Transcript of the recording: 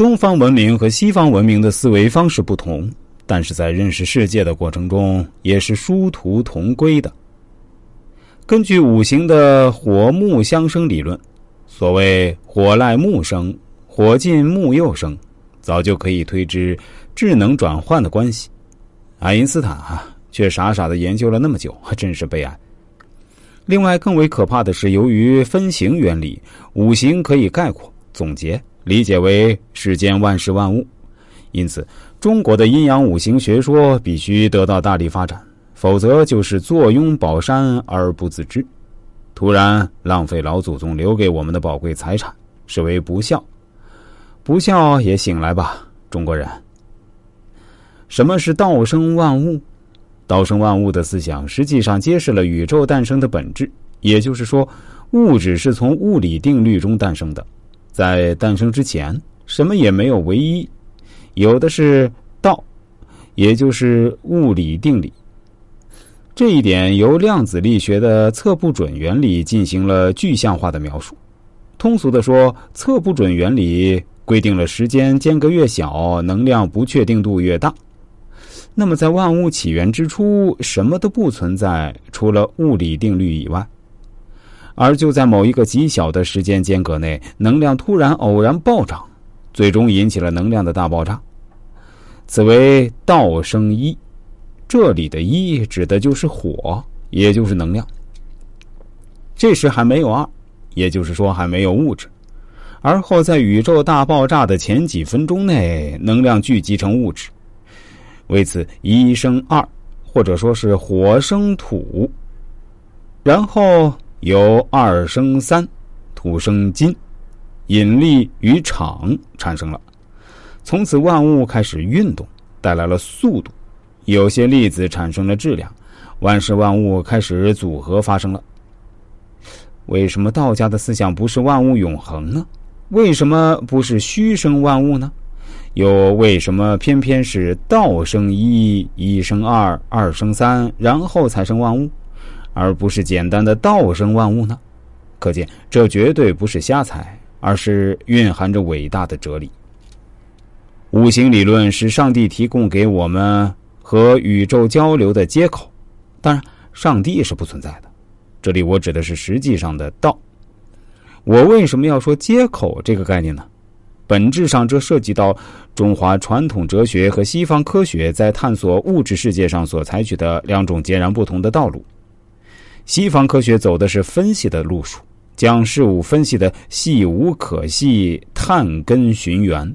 东方文明和西方文明的思维方式不同，但是在认识世界的过程中也是殊途同归的。根据五行的火木相生理论，所谓“火赖木生，火进木又生”，早就可以推知智能转换的关系。爱因斯坦啊，却傻傻的研究了那么久，还真是悲哀。另外，更为可怕的是，由于分形原理，五行可以概括总结。理解为世间万事万物，因此中国的阴阳五行学说必须得到大力发展，否则就是坐拥宝山而不自知，突然浪费老祖宗留给我们的宝贵财产，是为不孝。不孝也醒来吧，中国人！什么是道生万物？道生万物的思想实际上揭示了宇宙诞生的本质，也就是说，物质是从物理定律中诞生的。在诞生之前，什么也没有唯一，有的是道，也就是物理定理。这一点由量子力学的测不准原理进行了具象化的描述。通俗的说，测不准原理规定了时间间隔越小，能量不确定度越大。那么，在万物起源之初，什么都不存在，除了物理定律以外。而就在某一个极小的时间间隔内，能量突然偶然暴涨，最终引起了能量的大爆炸。此为道生一，这里的一指的就是火，也就是能量。这时还没有二，也就是说还没有物质。而后在宇宙大爆炸的前几分钟内，能量聚集成物质，为此一生二，或者说是火生土，然后。由二生三，土生金，引力与场产生了，从此万物开始运动，带来了速度。有些粒子产生了质量，万事万物开始组合发生了。为什么道家的思想不是万物永恒呢？为什么不是虚生万物呢？又为什么偏偏是道生一，一生二，二生三，然后才生万物？而不是简单的道生万物呢？可见这绝对不是瞎猜，而是蕴含着伟大的哲理。五行理论是上帝提供给我们和宇宙交流的接口，当然，上帝是不存在的。这里我指的是实际上的道。我为什么要说接口这个概念呢？本质上，这涉及到中华传统哲学和西方科学在探索物质世界上所采取的两种截然不同的道路。西方科学走的是分析的路数，将事物分析的细无可细，探根寻源。